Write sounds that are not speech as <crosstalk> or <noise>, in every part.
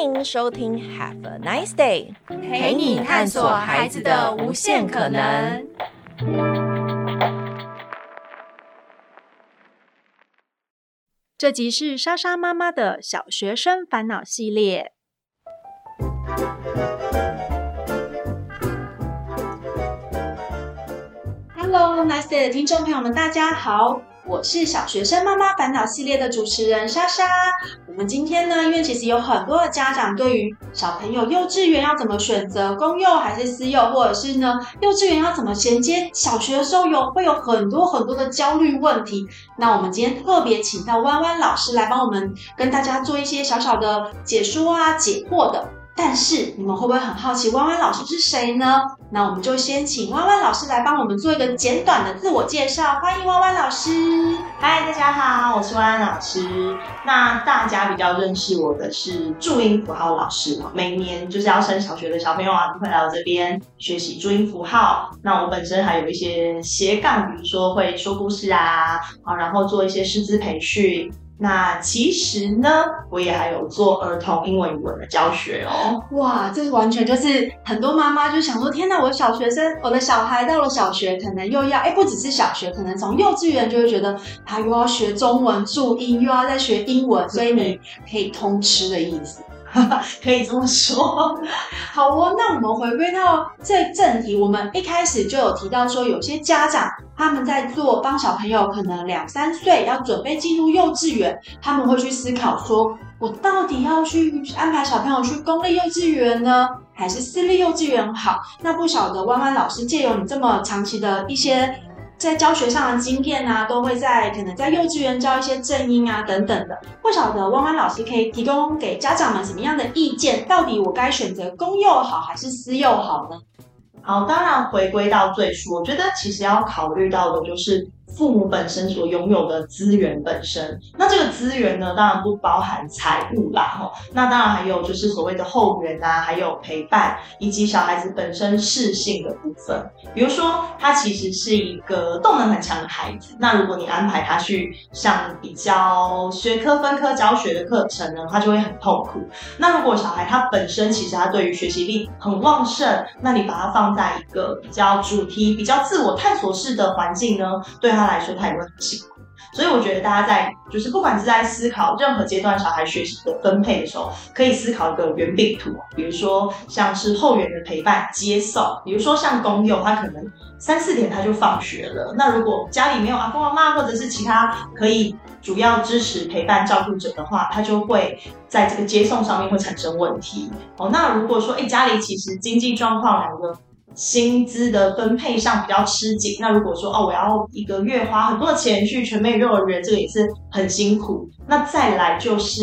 欢迎收听 Have a Nice Day，陪你探索孩子的无限可能。这集是莎莎妈妈的小学生烦恼系列。Hello，Nice Day 的听众朋友们，大家好。我是小学生妈妈烦恼系列的主持人莎莎。我们今天呢，因为其实有很多的家长对于小朋友幼稚园要怎么选择公幼还是私幼，或者是呢幼稚园要怎么衔接小学的时候有会有很多很多的焦虑问题。那我们今天特别请到弯弯老师来帮我们跟大家做一些小小的解说啊、解惑的。但是你们会不会很好奇弯弯老师是谁呢？那我们就先请弯弯老师来帮我们做一个简短的自我介绍。欢迎弯弯老师。嗨，大家好，我是弯弯老师。那大家比较认识我的是注音符号老师，每年就是要升小学的小朋友啊，都会来我这边学习注音符号。那我本身还有一些斜杠，比如说会说故事啊，啊，然后做一些师资培训。那其实呢，我也还有做儿童英文语文的教学哦。哇，这完全就是很多妈妈就想说，天哪，我的小学生，我的小孩到了小学，可能又要，哎，不只是小学，可能从幼稚园就会觉得他又要学中文注音，又要再学英文，所以你可以通吃的意思。<laughs> 可以这么说，<laughs> 好哦。那我们回归到这正题，我们一开始就有提到说，有些家长他们在做帮小朋友可能两三岁要准备进入幼稚园，他们会去思考说，我到底要去安排小朋友去公立幼稚园呢，还是私立幼稚园好？那不晓得弯弯老师借由你这么长期的一些。在教学上的经验啊，都会在可能在幼稚园教一些正音啊等等的。不晓得弯弯老师可以提供给家长们什么样的意见？到底我该选择公幼好还是私幼好呢？好，当然回归到最初，我觉得其实要考虑到的就是。父母本身所拥有的资源本身，那这个资源呢，当然不包含财务啦，吼，那当然还有就是所谓的后援啊，还有陪伴，以及小孩子本身适性的部分。比如说，他其实是一个动能很强的孩子，那如果你安排他去上比较学科分科教学的课程呢，他就会很痛苦。那如果小孩他本身其实他对于学习力很旺盛，那你把他放在一个比较主题、比较自我探索式的环境呢，对他来说他也会很辛苦，所以我觉得大家在就是不管是在思考任何阶段小孩学习的分配的时候，可以思考一个圆饼图，比如说像是后援的陪伴接送，比如说像公幼，他可能三四点他就放学了，那如果家里没有阿公阿妈或者是其他可以主要支持陪伴照顾者的话，他就会在这个接送上面会产生问题哦。那如果说哎家里其实经济状况两个。薪资的分配上比较吃紧，那如果说哦，我要一个月花很多的钱去全美幼儿园，这个也是很辛苦。那再来就是，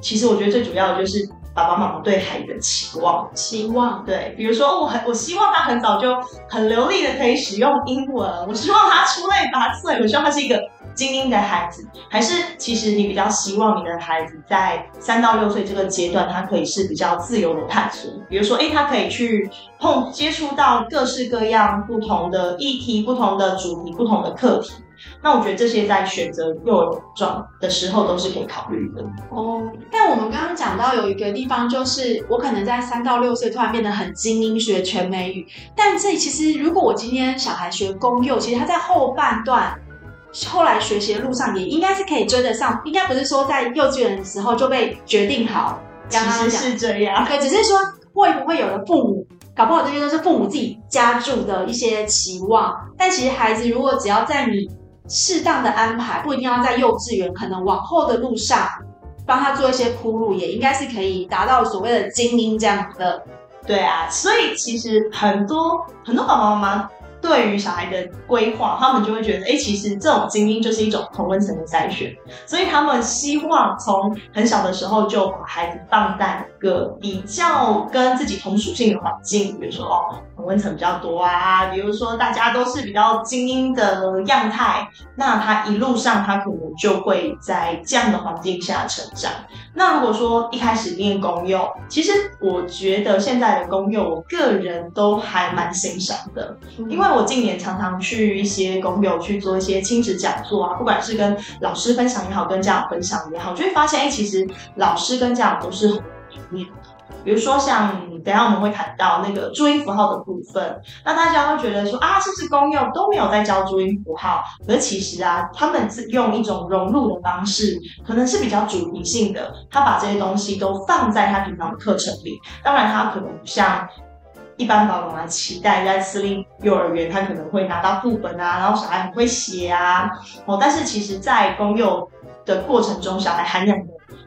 其实我觉得最主要的就是爸爸妈妈对孩子的期望，期望对，比如说我很我希望他很早就很流利的可以使用英文，我希望他出类拔萃，我希望他是一个。精英的孩子，还是其实你比较希望你的孩子在三到六岁这个阶段，他可以是比较自由的探索。比如说，诶，他可以去碰接触到各式各样不同的议题、不同的主题、不同的课题。那我觉得这些在选择幼儿装的时候都是可以考虑的。哦，但我们刚刚讲到有一个地方，就是我可能在三到六岁突然变得很精英，学全美语。但这其实，如果我今天小孩学公幼，其实他在后半段。后来学习的路上也应该是可以追得上，应该不是说在幼稚园的时候就被决定好。刚刚其实是这样，对，只是说会不会有的父母搞不好这些都是父母自己加注的一些期望。但其实孩子如果只要在你适当的安排，不一定要在幼稚园，可能往后的路上帮他做一些铺路，也应该是可以达到所谓的精英这样的。对啊，所以其实很多很多爸爸妈妈。对于小孩的规划，他们就会觉得，哎，其实这种精英就是一种同温层的筛选，所以他们希望从很小的时候就把孩子放在一个比较跟自己同属性的环境，比如说哦，同温层比较多啊，比如说大家都是比较精英的样态，那他一路上他可能就会在这样的环境下成长。那如果说一开始念公幼，其实我觉得现在的公幼，我个人都还蛮欣赏的，因为。我近年常常去一些公幼去做一些亲子讲座啊，不管是跟老师分享也好，跟家长分享也好，就会发现，哎，其实老师跟家长都是很面。比如说像等下我们会谈到那个注音符号的部分，那大家会觉得说啊，是不是公幼都没有在教注音符号？而其实啊，他们是用一种融入的方式，可能是比较主题性的，他把这些东西都放在他平常的课程里。当然，他可能不像一般爸爸妈妈期待在私立幼儿园，他可能会拿到副本啊，然后小孩很会写啊，哦，但是其实在公幼的过程中，小孩涵养的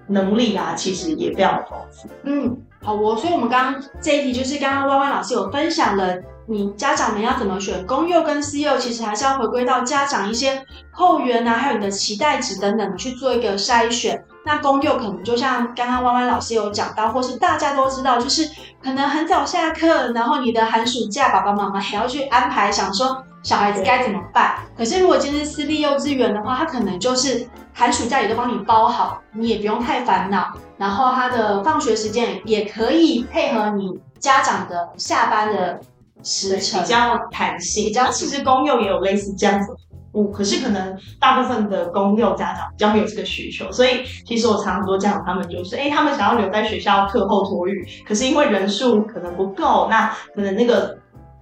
能力啊，其实也非常的丰富。嗯。好，我所以，我们刚刚这一题就是刚刚弯弯老师有分享了，你家长们要怎么选公幼跟私幼，其实还是要回归到家长一些后援啊，还有你的期待值等等去做一个筛选。那公幼可能就像刚刚弯弯老师有讲到，或是大家都知道，就是可能很早下课，然后你的寒暑假爸爸妈妈还要去安排，想说小孩子该怎么办。可是如果今天是私立幼稚园的话，他可能就是寒暑假也都帮你包好，你也不用太烦恼。然后他的放学时间也可以配合你家长的下班的时程，比较弹性。比较其实公幼也有类似这样子的服务，可是可能大部分的公幼家长比较没有这个需求，所以其实我常常说家长他们就是，哎，他们想要留在学校课后托育，可是因为人数可能不够，那可能那个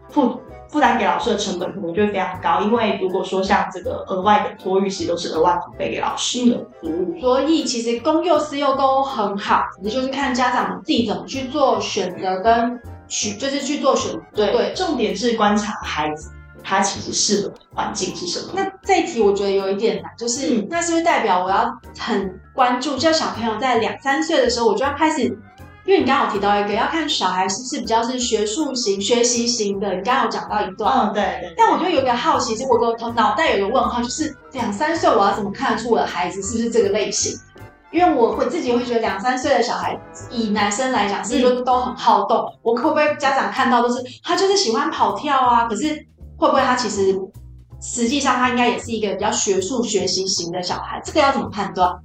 负。负担给老师的成本可能就会非常高，因为如果说像这个额外的托育，其实都是额外付费给老师的服务。所以其实公幼私幼都很好，也就是看家长自己怎么去做选择跟取，就是去做选择。对，对，重点是观察孩子他其实适合的环境是什么。那这一题我觉得有一点难，就是、嗯、那是不是代表我要很关注，就小朋友在两三岁的时候，我就要开始。因为你刚刚有提到一个，要看小孩是不是比较是学术型、学习型的。你刚刚有讲到一段，嗯，对对。但我就有一个好奇，是我个脑袋有一个问号，就是两三岁我要怎么看得出我的孩子是不是这个类型？因为我会自己会觉得两三岁的小孩，以男生来讲，是不是都很好动？我会不会家长看到都是他就是喜欢跑跳啊？可是会不会他其实实际上他应该也是一个比较学术学习型的小孩？这个要怎么判断？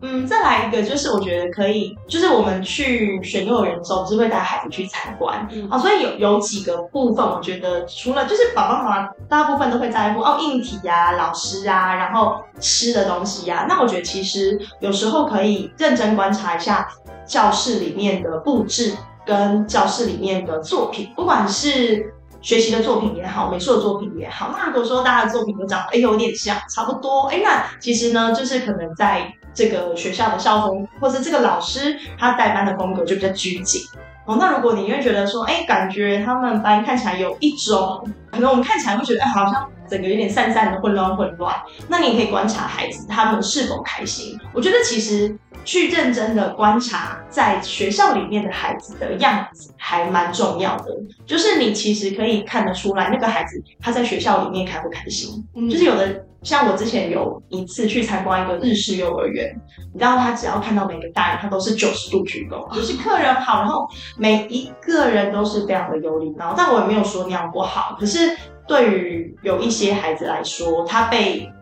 嗯，再来一个，就是我觉得可以，就是我们去选幼儿园的时候，是会带孩子去参观，嗯，啊，所以有有几个部分，我觉得除了就是爸爸妈妈大部分都会在乎哦，硬体呀、啊、老师啊，然后吃的东西呀、啊，那我觉得其实有时候可以认真观察一下教室里面的布置跟教室里面的作品，不管是学习的作品也好，美术的作品也好，那如果说大家的作品都长得哎有点像，差不多，哎，那其实呢，就是可能在。这个学校的校风，或是这个老师他带班的风格就比较拘谨哦。那如果你会觉得说，哎，感觉他们班看起来有一种，可能我们看起来会觉得，哎，好像整个有点散散的、混乱混乱。那你可以观察孩子他们是否开心。我觉得其实去认真的观察在学校里面的孩子的样子还蛮重要的。就是你其实可以看得出来，那个孩子他在学校里面开不开心。嗯，就是有的。像我之前有一次去参观一个日式幼儿园，你知道他只要看到每个大人，他都是九十度鞠躬，就是客人好，然后每一个人都是非常的有礼貌。但我也没有说那样不好，可是对于有一些孩子来说，他被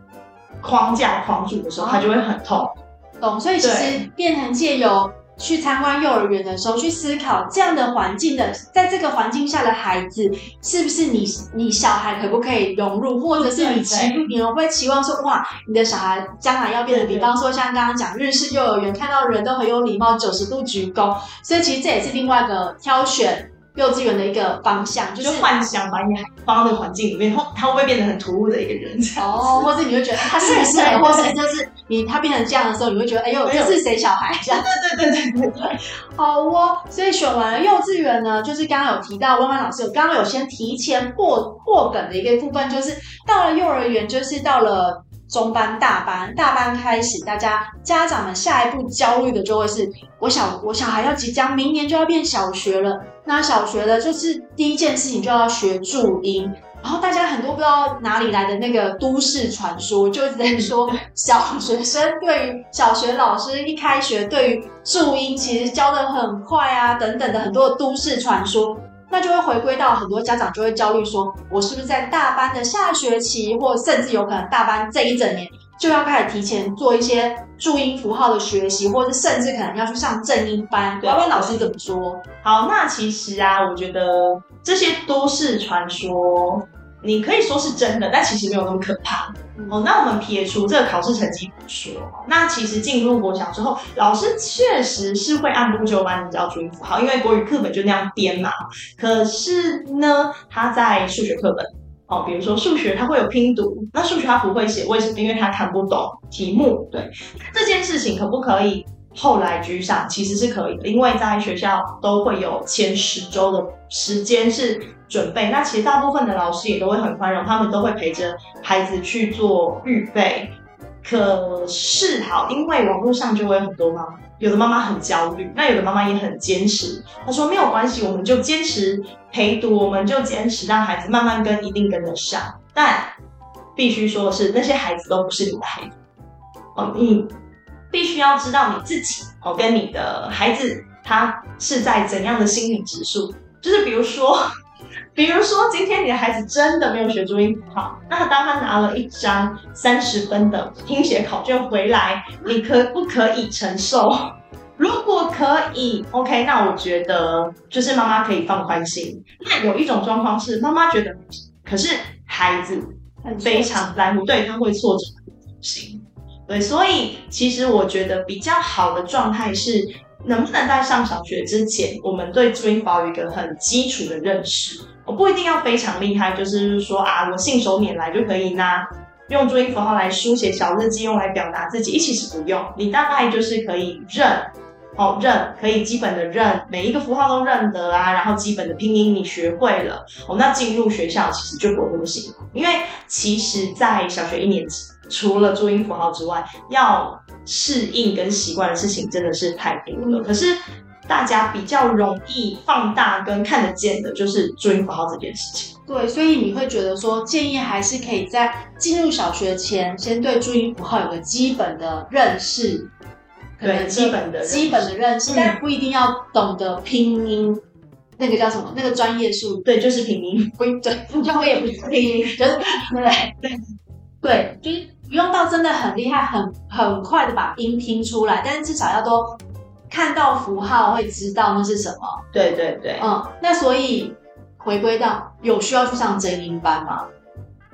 框架框住的时候，他就会很痛。懂，所以其实变成借由。去参观幼儿园的时候，去思考这样的环境的，在这个环境下的孩子，是不是你你小孩可不可以融入，或者是你期你们会期望说，哇，你的小孩将来要变得，比方说像刚刚讲日式幼儿园，看到人都很有礼貌，九十度鞠躬，所以其实这也是另外一个挑选。幼稚园的一个方向，就是就幻想把你放到那个环境里面，后他会不会变得很突兀的一个人？哦，或者你会觉得他是不是，<laughs> 或是就是你他变成这样的时候，你会觉得哎呦，这是谁小孩？这样对对对对对对。好哦，所以选完了幼稚园呢，就是刚刚有提到，弯弯老师有刚刚有先提前破破梗的一个部分，就是到了幼儿园，就是到了。中班、大班，大班开始，大家家长们下一步焦虑的就会是，我小我小孩要即将明年就要变小学了，那小学的就是第一件事情就要学注音，然后大家很多不知道哪里来的那个都市传说，就在说 <laughs> 小学生对于小学老师一开学对于注音其实教的很快啊，等等的很多的都市传说。那就会回归到很多家长就会焦虑，说我是不是在大班的下学期，或甚至有可能大班这一整年就要开始提前做一些注音符号的学习，或者甚至可能要去上正音班。要问老师怎么说？好，那其实啊，我觉得这些都市传说，你可以说是真的，但其实没有那么可怕。哦，那我们撇除这个考试成绩不说，那其实进入国小之后，老师确实是会按部就班的教注音符号，因为国语课本就那样编嘛。可是呢，他在数学课本，哦，比如说数学他会有拼读，那数学他不会写，为什么？因为他看不懂题目。对，这件事情可不可以后来居上？其实是可以的，因为在学校都会有前十周的时间是。准备，那其实大部分的老师也都会很宽容，他们都会陪着孩子去做预备。可是好，因为网络上就会有很多妈妈，有的妈妈很焦虑，那有的妈妈也很坚持。她说没有关系，我们就坚持陪读，我们就坚持让孩子慢慢跟，一定跟得上。但必须说的是，那些孩子都不是你的孩子哦，你必须要知道你自己哦，跟你的孩子他是在怎样的心理指数，就是比如说。比如说，今天你的孩子真的没有学注音符号，那当他拿了一张三十分的听写考卷回来，你可不可以承受？如果可以，OK，那我觉得就是妈妈可以放宽心。那有一种状况是妈妈觉得，可是孩子非常在乎，对，他会挫折心。对，所以其实我觉得比较好的状态是，能不能在上小学之前，我们对注音符号有一个很基础的认识。我不一定要非常厉害，就是说啊，我信手拈来就可以拿用注音符号来书写小日记，用来表达自己。其实不用，你大概就是可以认，哦认，可以基本的认，每一个符号都认得啊，然后基本的拼音你学会了，哦，那进入学校其实就不会那么辛苦，因为其实，在小学一年级，除了注音符号之外，要适应跟习惯的事情真的是太多了。可是。大家比较容易放大跟看得见的，就是注音符号这件事情。对，所以你会觉得说，建议还是可以在进入小学前，先对注音符号有个基本的认识。对，基本的基本的认识，但不一定要懂得拼音。那个叫什么？那个专业术语？对，就是拼音。<laughs> 不，<laughs> 对，就我也不拼音，就是对对对，就是不用到真的很厉害，很很快的把音拼出来，但是至少要都。看到符号会知道那是什么？对对对，嗯，那所以回归到有需要去上真音班吗？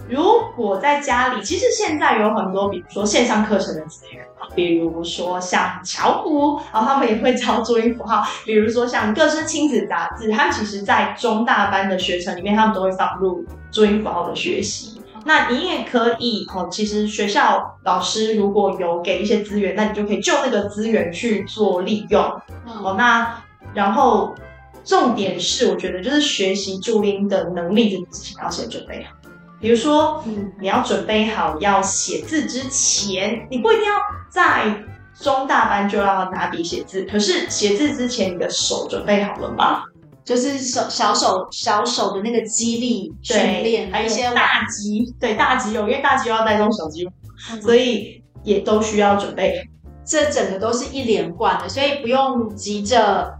如果在家里，其实现在有很多，比如说线上课程的资源，比如说像巧虎，然后他们也会教注音符号，比如说像各式亲子杂志，他们其实在中大班的学程里面，他们都会放入注音符号的学习。那你也可以哦，其实学校老师如果有给一些资源，那你就可以就那个资源去做利用。哦，那然后重点是，我觉得就是学习注音的能力这件事情要先准备好。比如说，嗯，你要准备好要写字之前，你不一定要在中大班就要拿笔写字，可是写字之前，你的手准备好了吗？就是手小手小手的那个肌力训练，还有一些大肌，对大肌肉，因为大肌肉要带动小肌肉，嗯、所以也都需要准备。这整个都是一连贯的，所以不用急着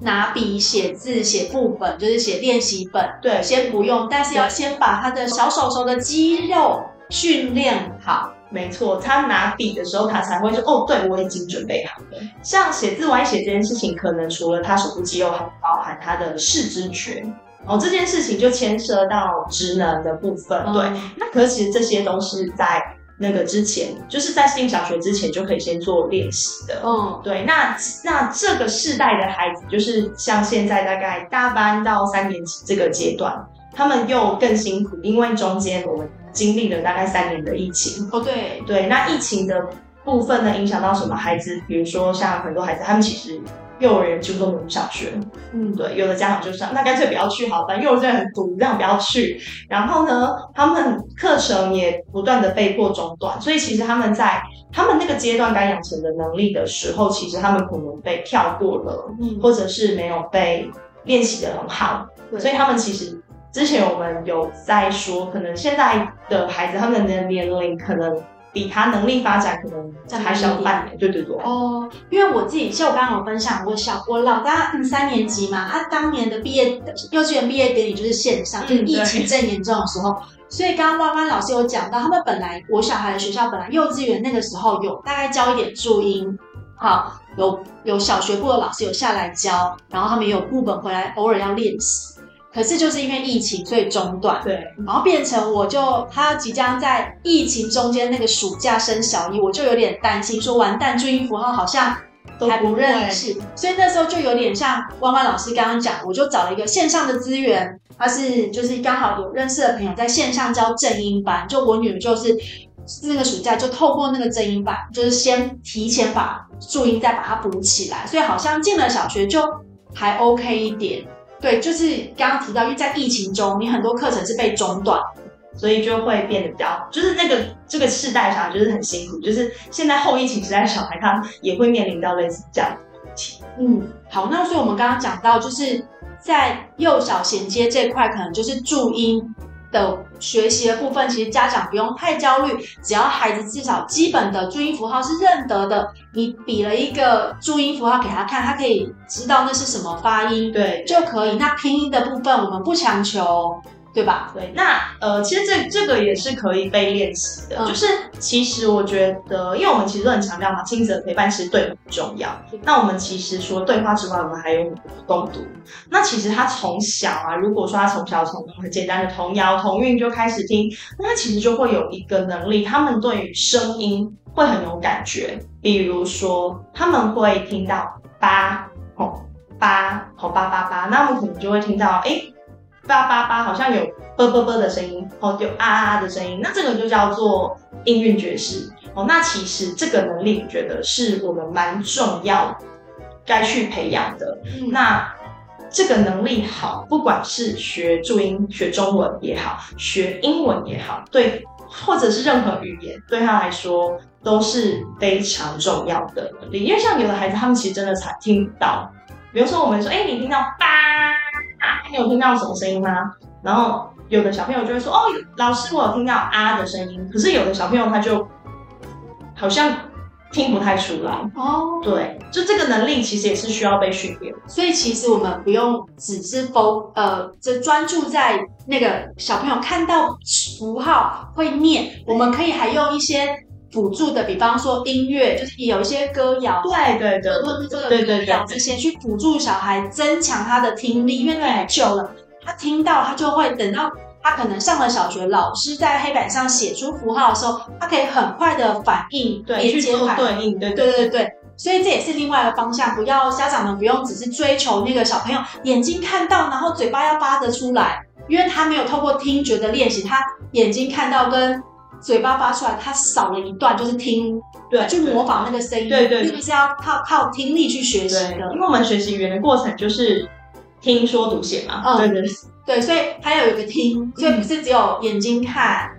拿笔写字写副本，就是写练习本。对，先不用，但是要先把他的小手手的肌肉训练好。没错，他拿笔的时候，他才会说：“哦，对，我已经准备好了。”像写字歪写这件事情，可能除了他手部肌肉，还包含他的视知觉。哦，这件事情就牵涉到职能的部分。对，嗯、那可是其实这些都是在那个之前，就是在进小学之前就可以先做练习的。嗯，对。那那这个世代的孩子，就是像现在大概大班到三年级这个阶段，他们又更辛苦，因为中间我们。经历了大概三年的疫情。哦，对。对，那疫情的部分呢，影响到什么？孩子？比如说像很多孩子，他们其实幼儿园几乎都不上学，嗯，对，有的家长就想，那干脆不要去好，反正幼儿园很堵，这样不要去。然后呢，他们课程也不断的被迫中断，所以其实他们在他们那个阶段该养成的能力的时候，其实他们可能被跳过了，嗯，或者是没有被练习的很好，对。所以他们其实。之前我们有在说，可能现在的孩子他们的年龄可能比他能力发展可能还小半年，对对对。哦，因为我自己，就我刚刚有分享我，小我老大三年级嘛，他当年的毕业幼稚园毕业典礼就是线上，就是疫情正严重的时候，嗯、所以刚刚弯弯老师有讲到，他们本来我小孩的学校本来幼稚园那个时候有大概教一点注音，好，有有小学部的老师有下来教，然后他们也有部本回来，偶尔要练习。可是就是因为疫情，所以中断。对，然后变成我就他即将在疫情中间那个暑假升小一，我就有点担心，说完蛋，注音符号好像还不认识，所以那时候就有点像弯弯老师刚刚讲，我就找了一个线上的资源，他是就是刚好有认识的朋友在线上教正音班，就我女儿就是那个暑假就透过那个正音班，就是先提前把注音再把它补起来，所以好像进了小学就还 OK 一点。对，就是刚刚提到，因为在疫情中，你很多课程是被中断，所以就会变得比较，就是那个这个世代上就是很辛苦，就是现在后疫情时代小孩，他也会面临到类似这样的问题。嗯，好，那所以我们刚刚讲到，就是在幼小衔接这块，可能就是注音。的学习的部分，其实家长不用太焦虑，只要孩子至少基本的注音符号是认得的，你比了一个注音符号给他看，他可以知道那是什么发音，对，就可以。那拼音的部分我们不强求。对吧？对，那呃，其实这这个也是可以被练习的。嗯、就是其实我觉得，因为我们其实都很强调嘛，亲子的陪伴其实对很重要。那我们其实说对话之外，我们还有共读。那其实他从小啊，如果说他从小从很简单的童谣、童韵就开始听，那他其实就会有一个能力，他们对于声音会很有感觉。比如说，他们会听到八吼八吼八八八，那我们可能就会听到哎。八八八好像有啵啵啵的声音，哦，有啊啊啊的声音，那这个就叫做音韵爵士哦。那其实这个能力，我觉得是我们蛮重要该去培养的。嗯、那这个能力好，不管是学注音、学中文也好，学英文也好，对，或者是任何语言，对他来说都是非常重要的能力。因为像有的孩子，他们其实真的才听到，比如说我们说，哎、欸，你听到八。你有听到什么声音吗？然后有的小朋友就会说：“哦，老师，我有听到啊的声音。”可是有的小朋友他就好像听不太出来哦。对，就这个能力其实也是需要被训练。所以其实我们不用只是否呃，就专注在那个小朋友看到符号会念，我们可以还用一些辅助的，比方说音乐，就是有一些歌谣，对对对，或者这个对对对，这些去辅助小孩增强他的听力，因为太久了，他听到他就会等到他可能上了小学，老师在黑板上写出符号的时候，他可以很快的反应，对，去做对应，对对对。对，所以这也是另外一个方向，不要家长们不用只是追求那个小朋友眼睛看到，然后嘴巴要发得出来，因为他没有透过听觉的练习，他眼睛看到跟嘴巴发出来，他少了一段，就是听，对，去模仿那个声音，对对，并不是要靠靠听力去学习的。因为我们学习语言的过程就是听说读写嘛，嗯，对对。对，所以还有一个听，所以不是只有眼睛看，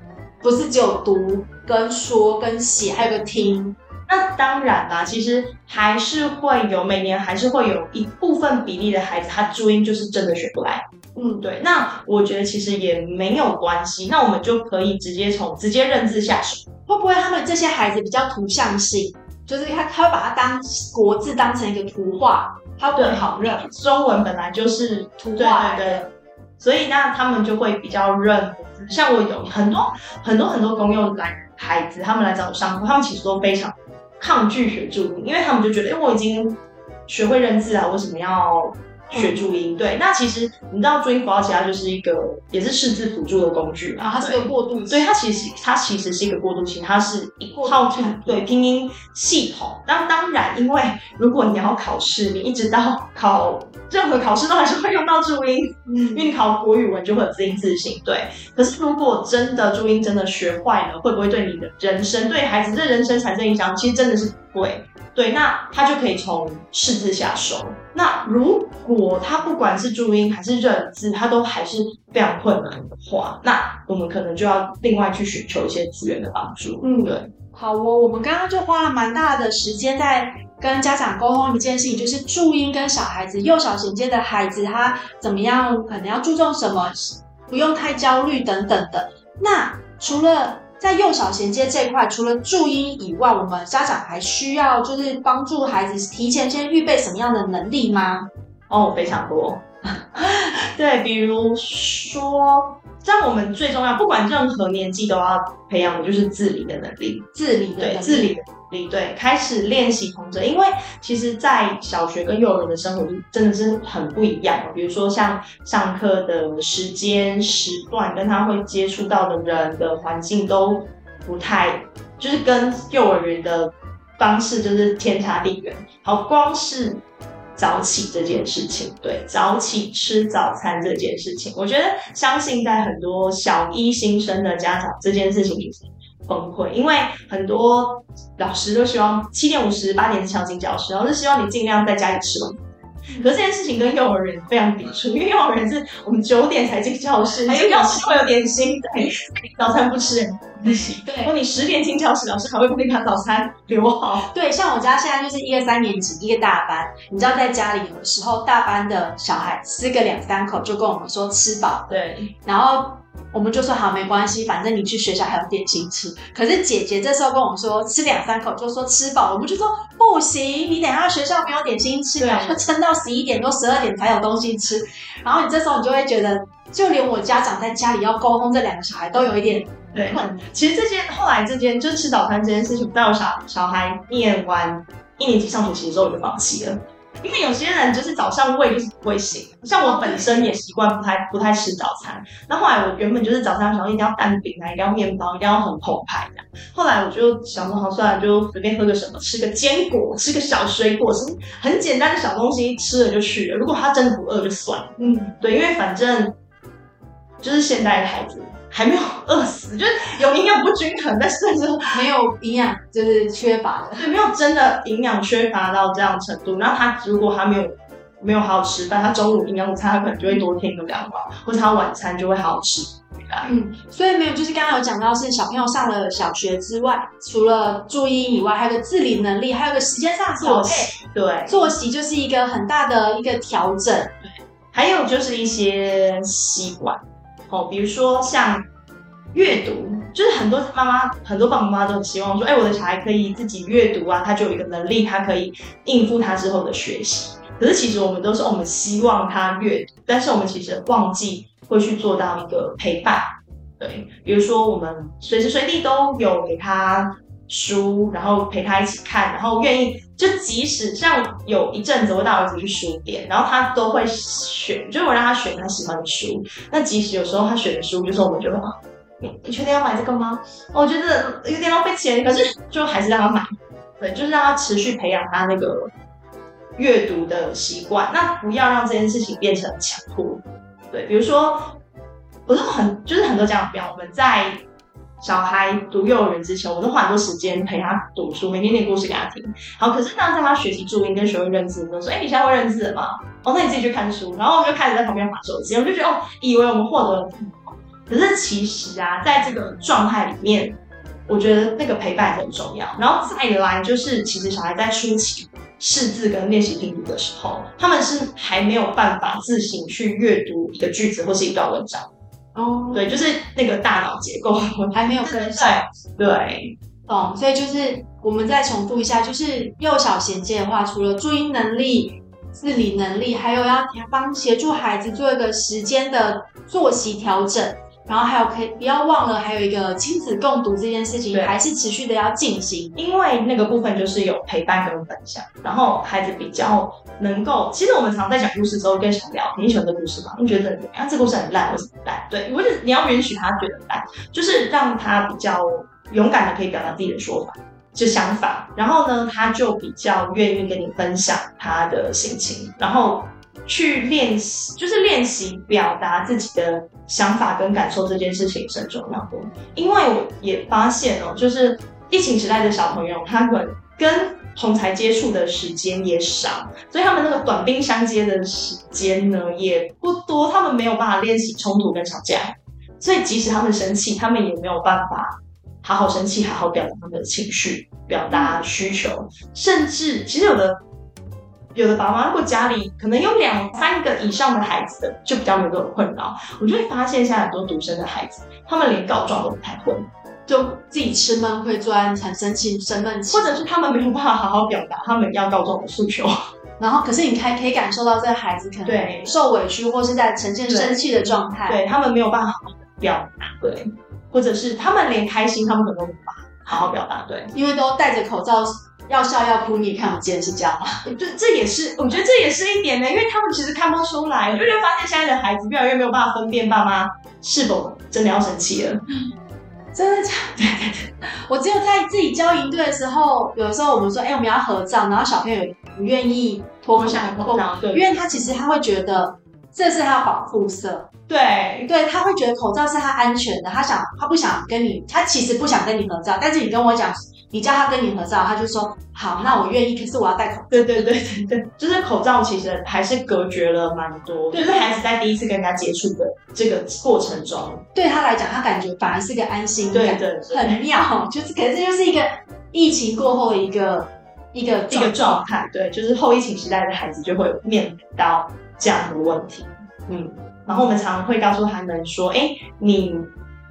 不是只有读跟说跟写，还有个听。那当然啦，其实还是会有每年还是会有一部分比例的孩子，他注音就是真的学不来。嗯，对。那我觉得其实也没有关系，那我们就可以直接从直接认字下手。会不会他们这些孩子比较图像性，就是他他会把它当国字当成一个图画，他会好认。中文本来就是图画，对对对。所以那他们就会比较认。像我有很多很多很多公幼来孩子，他们来找我上课，他们其实都非常。抗拒学注音，因为他们就觉得，因为我已经学会认字啊，为什么要学注音？嗯、对，那其实你知道注音符号其实它就是一个，也是识字辅助的工具啊，它是一个过渡器，所以它其实它其实是一个过渡器，它是一套拼对拼音系统。那当然，因为如果你要考试，你一直到考任何考试都还是会用到注音，嗯，因为你考国语文就会有字音字形，对。可是如果真的注音真的学坏了，会不会对你的人生，对孩子这人生产生影响？其实真的是不会。对，那他就可以从识字下手。那如果他不管是注音还是认字，他都还是非常困难的话，那我们可能就要另外去寻求一些资源的帮助。嗯，对。好哦，我们刚刚就花了蛮大的时间在跟家长沟通一件事情，就是注音跟小孩子幼小衔接的孩子，他怎么样，可能要注重什么，不用太焦虑等等的。那除了在幼小衔接这一块，除了注音以外，我们家长还需要就是帮助孩子提前先预备什么样的能力吗？哦，非常多。<laughs> 对，比如说，这样我们最重要，不管任何年纪都要培养的就是自理的能力，自理的对自理的能力，对，开始练习同者，因为其实，在小学跟幼儿园的生活真的是很不一样。比如说像上课的时间时段，跟他会接触到的人的环境都不太，就是跟幼儿园的方式就是天差地远。好，光是。早起这件事情，对，早起吃早餐这件事情，我觉得相信在很多小一新生的家长，这件事情已经崩溃，因为很多老师都希望七点五十八点敲进教室，然后是希望你尽量在家里吃完。可是这件事情跟幼儿园非常抵触，因为幼儿园是我们九点才进教室，还有教室会有点心，对，早餐不吃。对，然后你十点进教室，老师还会帮你把早餐留好。对，像我家现在就是一个三年级，一个大班。你知道在家里有的时候，大班的小孩吃个两三口就跟我们说吃饱。对，然后我们就说好，没关系，反正你去学校还有点心吃。可是姐姐这时候跟我们说吃两三口就说吃饱，我们就说不行，你等下学校没有点心吃，然后撑到十一点多十二点才有东西吃。然后你这时候你就会觉得，就连我家长在家里要沟通这两个小孩都有一点。对，其实这件后来这件就吃早餐这件事情，在我小小孩念完一年级上学期的时候我就放弃了，因为有些人就是早上胃就是不会醒，像我本身也习惯不太不太吃早餐。那后来我原本就是早上想说一定要蛋饼啊，一定要面包，一定要很澎湃的。后来我就想说好，算了，就随便喝个什么，吃个坚果，吃个小水果，什么很简单的小东西，吃了就去了。如果他真的不饿就算了。嗯，对，因为反正就是现代的孩子。还没有饿死，就是有营养不均衡，但是就是没有营养，就是缺乏的。对，没有真的营养缺乏到这样程度。然后他如果他没有没有好好吃饭，他中午营养午餐他可能就会多添个两碗，或者他晚餐就会好好吃。嗯，所以没有，就是刚刚有讲到是小朋友上了小学之外，除了注意以外，还有个自理能力，还有个时间上作息。对，作息就是一个很大的一个调整。对，还有就是一些习惯。哦，比如说像阅读，就是很多妈妈、很多爸爸妈妈都很希望说，哎，我的小孩可以自己阅读啊，他就有一个能力，他可以应付他之后的学习。可是其实我们都是我们希望他阅读，但是我们其实忘记会去做到一个陪伴。对，比如说我们随时随地都有给他书，然后陪他一起看，然后愿意。就即使像有一阵子我带儿子去书店，然后他都会选，就是我让他选他喜欢的书。那即使有时候他选的书，就是我们觉得，你你确定要买这个吗？我觉得有点浪费钱，可是就还是让他买。对，就是让他持续培养他那个阅读的习惯。那不要让这件事情变成强迫。对，比如说，我都很就是很多家长不要我们在。小孩读幼儿园之前，我都花很多时间陪他读书，每天念故事给他听。好，可是当在他学习注音跟学会认字，都说：“哎、欸，你现在会认字了吗？”哦，那你自己去看书。然后我就开始在旁边划手机，我就觉得哦，以为我们获得了。可是其实啊，在这个状态里面，我觉得那个陪伴很重要。然后再来就是，其实小孩在初期识字跟练习拼读的时候，他们是还没有办法自行去阅读一个句子或是一段文章。哦，对，就是那个大脑结构 <laughs> 还没有跟上，对，懂。所以就是我们再重复一下，就是幼小衔接的话，除了注音能力、自理能力，还有要帮协助孩子做一个时间的作息调整。然后还有可以不要忘了，还有一个亲子共读这件事情，还是持续的要进行，因为那个部分就是有陪伴跟分享，然后孩子比较能够。其实我们常在讲故事之后跟小孩聊，你喜欢这故事吗？你觉得怎么样？这故事很烂，为什么烂？对，不是你要允许他觉得烂，就是让他比较勇敢的可以表达自己的说法，就想法。然后呢，他就比较愿意跟你分享他的心情，然后。去练习，就是练习表达自己的想法跟感受，这件事情是很重要的。因为我也发现哦，就是疫情时代的小朋友，他们跟同侪接触的时间也少，所以他们那个短兵相接的时间呢也不多，他们没有办法练习冲突跟吵架，所以即使他们生气，他们也没有办法好好生气，好好表达他们的情绪，表达需求，甚至其实有的。有的爸妈，如果家里可能有两三个以上的孩子的，就比较没有这种困扰。我就会发现，现在很多独生的孩子，他们连告状都不太会，就自己吃闷亏做案产生气、生闷气，或者是他们没有办法好好表达他们要告状的诉求。然后，可是你还可以感受到这个孩子可能受委屈或是在呈现生气的状态，对，对他们没有办法表达，对，或者是他们连开心他们可能都无法好好表达，对，因为都戴着口罩，要笑要哭你也看不见，是这样吗？<laughs> 这这也是，我觉得这也是一点呢，因为他们其实看不出来，我就发现现在的孩子越来越没有办法分辨爸妈是否真的要生气了。<laughs> 真的假的？对对对，我只有在自己教营队的时候，有的时候我们说，哎、欸，我们要合照，然后小朋友不愿意脱口罩，口罩对，因为他其实他会觉得这是他的保护色，对对，他会觉得口罩是他安全的，他想他不想跟你，他其实不想跟你合照，但是你跟我讲。你叫他跟你合照，他就说好，那我愿意。可是我要戴口罩。对对对对对，就是口罩其实还是隔绝了蛮多。对，就是孩子在第一次跟人家接触的这个过程中，对他来讲，他感觉反而是个安心感，对对，对，很妙。就是，可是这就是一个疫情过后的一个一个一个状态。对，就是后疫情时代的孩子就会面临到这样的问题。嗯，然后我们常常会告诉他们说，哎，你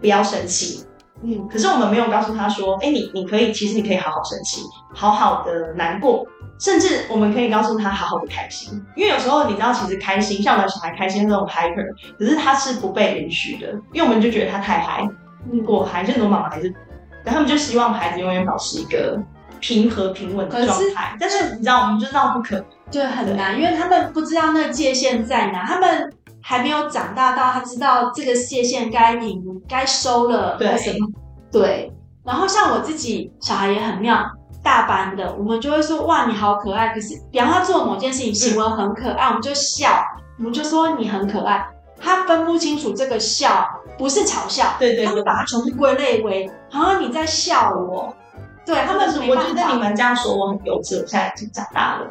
不要生气。嗯，可是我们没有告诉他说，哎，你你可以，其实你可以好好生气，好好的难过，甚至我们可以告诉他好好的开心，因为有时候你知道，其实开心，像我们小孩开心这种 hyper，可是他是不被允许的，因为我们就觉得他太嗨，过嗨，很多妈妈还是，然后他们就希望孩子永远保持一个平和平稳的状态，但是你知道，我们就知道不可能，就很难，因为他们不知道那个界限在哪，他们。还没有长大到他知道这个界限该停、该收了，对什么？对。然后像我自己小孩也很妙，大班的我们就会说哇你好可爱。可是比方他做某件事情行为很可爱，我们就笑，我们就说你很可爱。他分不清楚这个笑不是嘲笑，对对，对，他们把它全部归类为啊你在笑我。对他们，我觉得你们这样说我很幼稚，我现在已经长大了。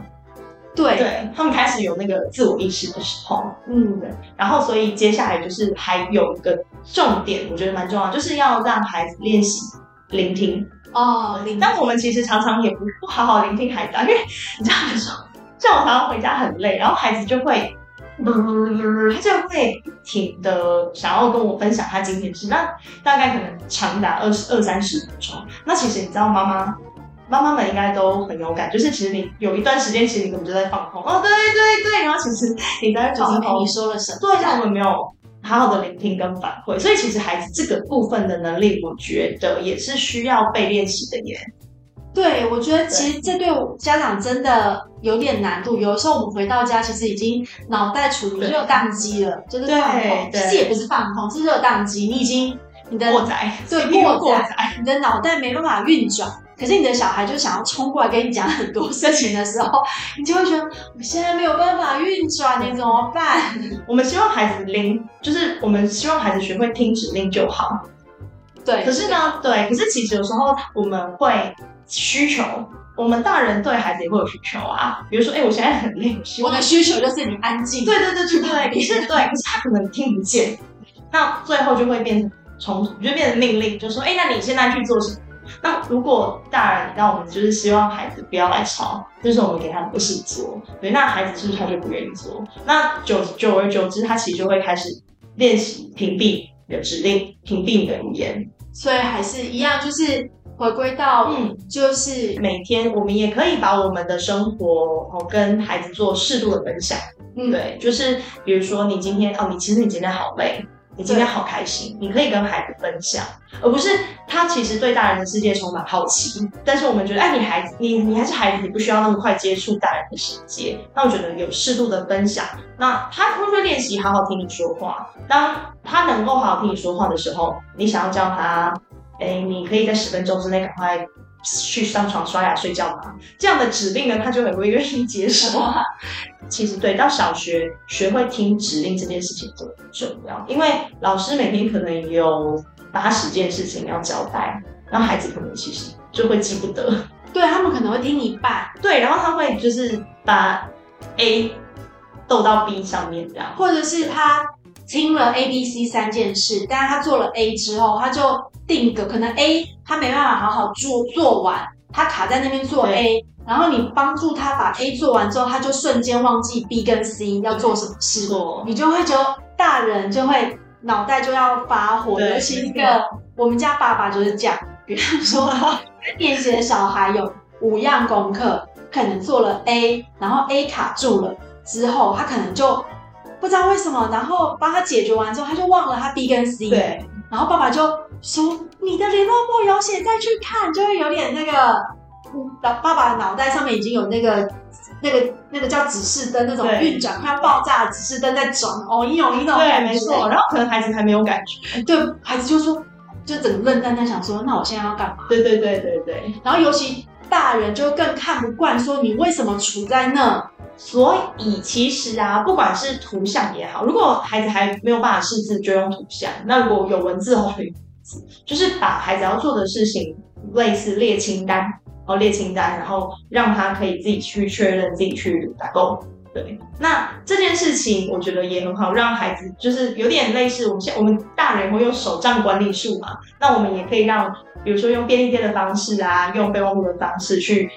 对，对他们开始有那个自我意识的时候，嗯，对。然后，所以接下来就是还有一个重点，我觉得蛮重要，就是要让孩子练习聆听哦。聆听。但我们其实常常也不不好好聆听孩子，因为你知道，有时候像我常常回家很累，然后孩子就会，他就会不停的想要跟我分享他今天的事，那大概可能长达二十二三十分钟。那其实你知道，妈妈。妈妈们应该都很有感，就是其实你有一段时间，其实你根本就在放空。哦，对对对，然后其实你在讲你说了什么，对，但我们没有好好的聆听跟反馈，所以其实孩子这个部分的能力，我觉得也是需要被练习的耶。对，我觉得其实这对家长真的有点难度，有的时候我们回到家，其实已经脑袋处于热宕机了，就是放空，其实也不是放空，是热宕机，你已经你的过载，对 <laughs> 过载，你的脑袋没办法运转。可是你的小孩就想要冲过来跟你讲很多事情的时候，你就会觉得我现在没有办法运转，你怎么办？<laughs> 我们希望孩子听，就是我们希望孩子学会听指令就好。对。可是呢，对，可是其实有时候我们会需求，我们大人对孩子也会有需求啊。比如说，哎、欸，我现在很累，我希望我的需求就是你安静。对对对对对，你是 <laughs> 对，可是他可能听不见，那最后就会变成冲突，就变成命令，就说，哎、欸，那你现在去做什么？那如果大人，那我们就是希望孩子不要来吵，就是我们给他很多事做，对，那孩子是不是他就不愿意做？那久久而久之，他其实就会开始练习屏蔽你的指令，屏蔽你的语言。所以还是一样，就是回归到，嗯，就是每天我们也可以把我们的生活哦跟孩子做适度的分享，嗯，对，就是比如说你今天哦，你其实你今天好累。你今天好开心，你可以跟孩子分享，而不是他其实对大人的世界充满好奇。但是我们觉得，哎，你孩子，你你还是孩子，你不需要那么快接触大人的世界。那我觉得有适度的分享，那他会不会练习好好听你说话？当他能够好好听你说话的时候，你想要教他，哎，你可以在十分钟之内赶快。去上床刷牙睡觉嘛，这样的指令呢，他就很会愿意接受。<laughs> 其实对，到小学学会听指令这件事情就很重要，因为老师每天可能有八十件事情要交代，然后孩子可能其实就会记不得。对，他们可能会听一半，对，然后他会就是把 A 逗到 B 上面这样，或者是他听了 A、B、C 三件事，但是他做了 A 之后，他就。定格可能 A 他没办法好好做做完，他卡在那边做 A，然后你帮助他把 A 做完之后，他就瞬间忘记 B 跟 C 要做什么事，你就会觉得大人就会脑袋就要发火。尤其一个我们家爸爸就是这样，比方说 <laughs> 练习的小孩有五样功课，可能做了 A，然后 A 卡住了之后，他可能就。不知道为什么，然后帮他解决完之后，他就忘了他 B 跟 C。对。然后爸爸就说：“你的联络簿有写，再去看，就会有点那个。”嗯，爸爸脑袋上面已经有那个、那个、那个叫指示灯那种运转快要爆炸的指示灯在转，哦一哦一哦。对，没错。然后可能孩子还没有感觉，对，孩子就说，就整个愣在那想说：“那我现在要干嘛？”对对对对对。然后尤其大人就更看不惯，说你为什么处在那？所以其实啊，不管是图像也好，如果孩子还没有办法识字，就用图像；那如果有文字，后可以，就是把孩子要做的事情类似列清单，然后列清单，然后让他可以自己去确认，自己去打勾。对，那这件事情我觉得也很好，让孩子就是有点类似我们现我们大人会用手账管理术嘛，那我们也可以让，比如说用便利贴的方式啊，用备忘录的方式去。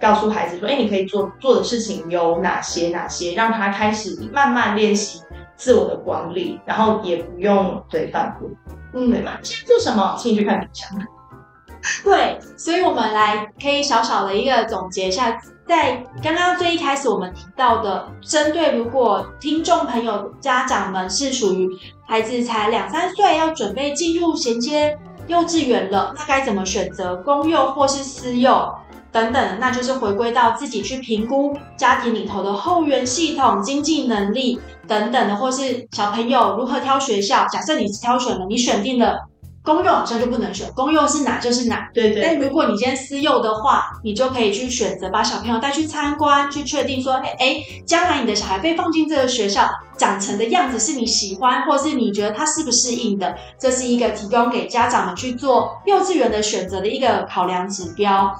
告诉孩子说：“哎，你可以做做的事情有哪些？哪些让他开始慢慢练习自我的管理，然后也不用对犯错，嗯，对吗？先做什么？请你去看冰箱。<laughs> 对，所以我们来可以小小的一个总结一下，在刚刚最一开始我们提到的，针对如果听众朋友家长们是属于孩子才两三岁，要准备进入衔接幼稚园了，那该怎么选择公幼或是私幼？”等等，那就是回归到自己去评估家庭里头的后援系统、经济能力等等的，或是小朋友如何挑学校。假设你是挑选了，你选定了公幼，这就不能选。公幼是哪就是哪。对对。但如果你今天私幼的话，你就可以去选择把小朋友带去参观，去确定说，哎哎，将来你的小孩被放进这个学校，长成的样子是你喜欢，或是你觉得他适不适应的，这是一个提供给家长们去做幼稚园的选择的一个考量指标。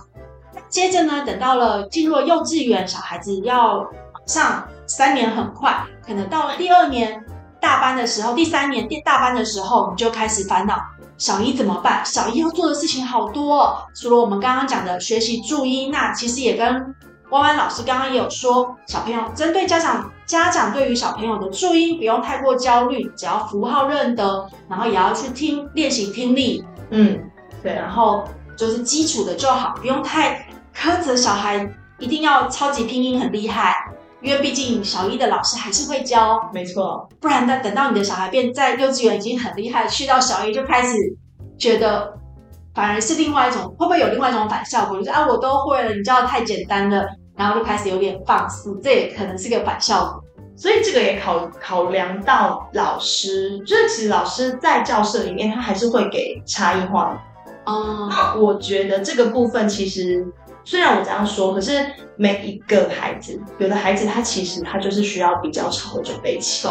接着呢，等到了进入了幼稚园，小孩子要上三年很快，可能到了第二年大班的时候，第三年第大班的时候，你就开始烦恼小一怎么办？小一要做的事情好多哦，除了我们刚刚讲的学习注音，那其实也跟弯弯老师刚刚也有说，小朋友针对家长家长对于小朋友的注音不用太过焦虑，只要符号认得，然后也要去听练习听力，嗯，对，然后就是基础的就好，不用太。苛责小孩一定要超级拼音很厉害，因为毕竟小一的老师还是会教，没错。不然等等到你的小孩变在幼稚园已经很厉害，去到小一就开始觉得反而是另外一种，会不会有另外一种反效果？就是啊，我都会了，你教的太简单了，然后就开始有点放肆，这也可能是个反效果。所以这个也考考量到老师，就是其实老师在教室里面他还是会给差异化的。嗯，我觉得这个部分其实。虽然我这样说，可是每一个孩子，有的孩子他其实他就是需要比较长的准备期，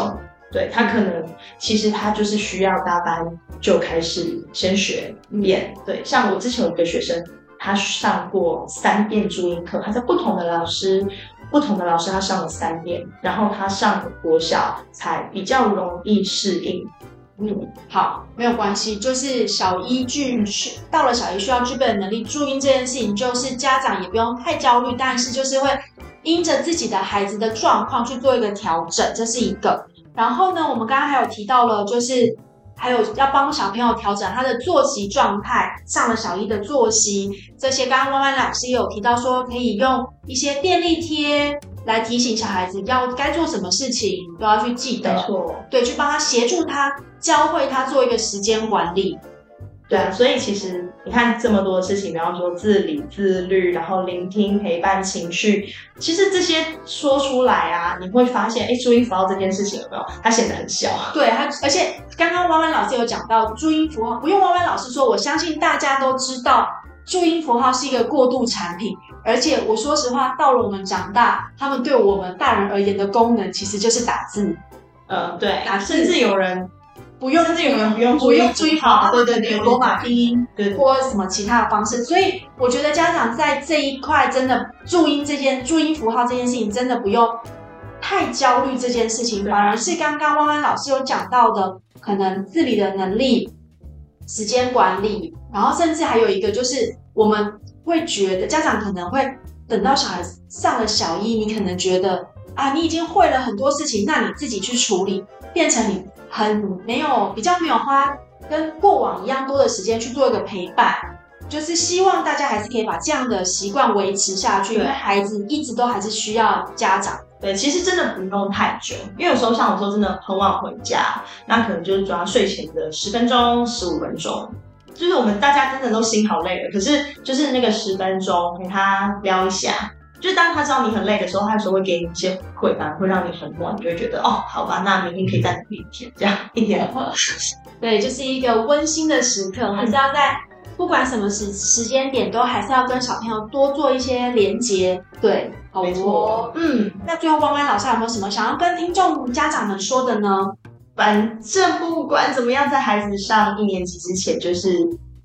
对，他可能其实他就是需要大班就开始先学一遍，对，像我之前有一个学生，他上过三遍注音课，他在不同的老师，不同的老师他上了三遍，然后他上了国小才比较容易适应。嗯，好，没有关系，就是小一具到了小一需要具备的能力，注音这件事情，就是家长也不用太焦虑，但是就是会因着自己的孩子的状况去做一个调整，这是一个。然后呢，我们刚刚还有提到了，就是还有要帮小朋友调整他的作息状态，上了小一的作息，这些刚刚弯弯老师也有提到说，可以用一些便利贴。来提醒小孩子要该做什么事情，都要去记得。没错，对，去帮他协助他，教会他做一个时间管理。对啊，所以其实你看这么多的事情，比方说自理、自律，然后聆听、陪伴、情绪，其实这些说出来啊，你会发现，哎，注音符号这件事情有没有？它显得很小。对，它，而且刚刚弯弯老师有讲到注音符号，不用弯弯老师说，我相信大家都知道。注音符号是一个过渡产品，而且我说实话，到了我们长大，他们对我们大人而言的功能其实就是打字。呃，对，打字，甚至有人不用，甚至有人不用不用注音符号，对对对，罗马拼音，对，或什么其他的方式。所以我觉得家长在这一块真的注音这件注音符号这件事情，真的不用太焦虑这件事情，反而是刚刚弯弯老师有讲到的，可能自理的能力。时间管理，然后甚至还有一个就是，我们会觉得家长可能会等到小孩子上了小一，你可能觉得啊，你已经会了很多事情，那你自己去处理，变成你很没有比较没有花跟过往一样多的时间去做一个陪伴。就是希望大家还是可以把这样的习惯维持下去，因为孩子一直都还是需要家长。对，其实真的不用太久，因为有时候像我说真的很晚回家，那可能就是主要睡前的十分钟、十五分钟，就是我们大家真的都心好累了，可是就是那个十分钟陪他聊一下，就是当他知道你很累的时候，他有时候会给你一些回馈，会让你很暖，你就会觉得哦，好吧，那明天可以再努力一天，这样一点。<laughs> 对，就是一个温馨的时刻，还是要在。不管什么时时间点，都还是要跟小朋友多做一些连接。对，好没错。嗯，那最后弯弯老师有没有什么想要跟听众家长们说的呢？反正不管怎么样，在孩子上一年级之前，就是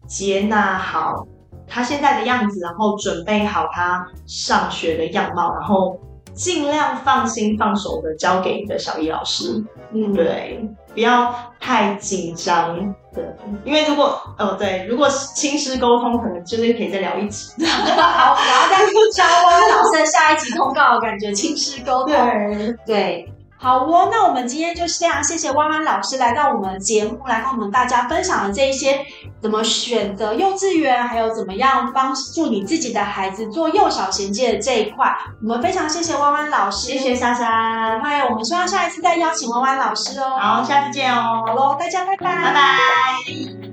接纳好他现在的样子，然后准备好他上学的样貌，然后尽量放心放手的交给你的小艺老师。嗯，对，不要太紧张。对，因为如果哦对，如果是亲师沟通，可能就是可以再聊一集。<laughs> 好，然后再教弯弯老师的下一集通告，感觉亲师沟通。对对，好哦。那我们今天就是这样，谢谢弯弯老师来到我们的节目，来跟我们大家分享了这一些怎么选择幼稚园，还有怎么样帮助你自己的孩子做幼小衔接的这一块。我们非常谢谢弯弯老师，<laughs> 谢谢莎莎。嗨，我们希望下一次再邀请弯弯老师哦。好，下次见哦。好喽，大家拜拜。拜拜。